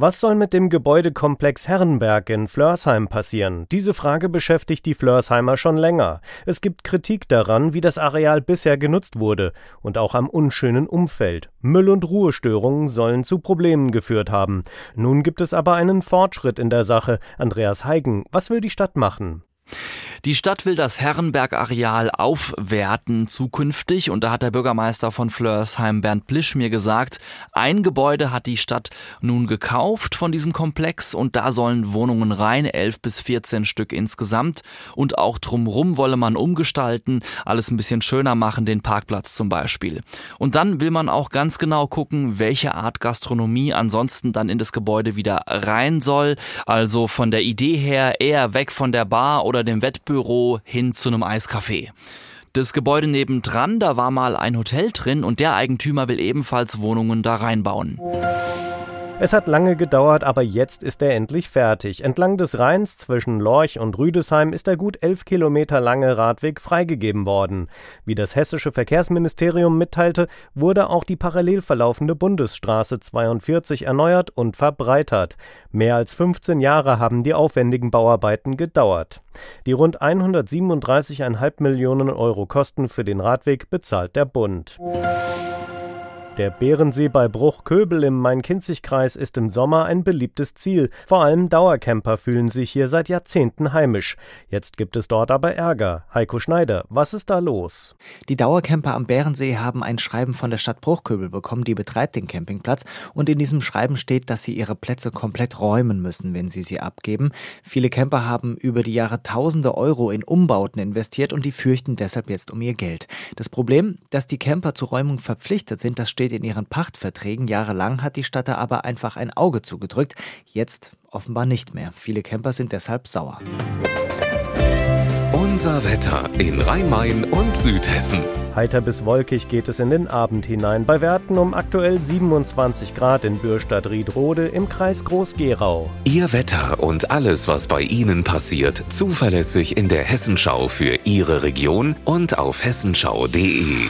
Was soll mit dem Gebäudekomplex Herrenberg in Flörsheim passieren? Diese Frage beschäftigt die Flörsheimer schon länger. Es gibt Kritik daran, wie das Areal bisher genutzt wurde und auch am unschönen Umfeld. Müll- und Ruhestörungen sollen zu Problemen geführt haben. Nun gibt es aber einen Fortschritt in der Sache. Andreas Heigen, was will die Stadt machen? Die Stadt will das Herrenberg-Areal aufwerten zukünftig. Und da hat der Bürgermeister von Flörsheim Bernd Blisch mir gesagt, ein Gebäude hat die Stadt nun gekauft von diesem Komplex. Und da sollen Wohnungen rein, elf bis 14 Stück insgesamt. Und auch drumrum wolle man umgestalten, alles ein bisschen schöner machen, den Parkplatz zum Beispiel. Und dann will man auch ganz genau gucken, welche Art Gastronomie ansonsten dann in das Gebäude wieder rein soll, also von der Idee her eher weg von der Bar oder dem Wettbewerb Büro hin zu einem Eiscafé. Das Gebäude nebendran, da war mal ein Hotel drin und der Eigentümer will ebenfalls Wohnungen da reinbauen. Es hat lange gedauert, aber jetzt ist er endlich fertig. Entlang des Rheins zwischen Lorch und Rüdesheim ist der gut elf Kilometer lange Radweg freigegeben worden. Wie das hessische Verkehrsministerium mitteilte, wurde auch die parallel verlaufende Bundesstraße 42 erneuert und verbreitert. Mehr als 15 Jahre haben die aufwendigen Bauarbeiten gedauert. Die rund 137,5 Millionen Euro Kosten für den Radweg bezahlt der Bund. Der Bärensee bei Bruchköbel im Main-Kinzig-Kreis ist im Sommer ein beliebtes Ziel. Vor allem Dauercamper fühlen sich hier seit Jahrzehnten heimisch. Jetzt gibt es dort aber Ärger. Heiko Schneider, was ist da los? Die Dauercamper am Bärensee haben ein Schreiben von der Stadt Bruchköbel bekommen, die betreibt den Campingplatz. Und in diesem Schreiben steht, dass sie ihre Plätze komplett räumen müssen, wenn sie sie abgeben. Viele Camper haben über die Jahre tausende Euro in Umbauten investiert und die fürchten deshalb jetzt um ihr Geld. Das Problem, dass die Camper zur Räumung verpflichtet sind, das steht steht in ihren Pachtverträgen. Jahrelang hat die Stadt da aber einfach ein Auge zugedrückt. Jetzt offenbar nicht mehr. Viele Camper sind deshalb sauer. Unser Wetter in Rhein-Main und Südhessen. Heiter bis wolkig geht es in den Abend hinein. Bei Werten um aktuell 27 Grad in Bürstadt-Riedrode im Kreis Groß-Gerau. Ihr Wetter und alles, was bei Ihnen passiert, zuverlässig in der Hessenschau für Ihre Region und auf hessenschau.de.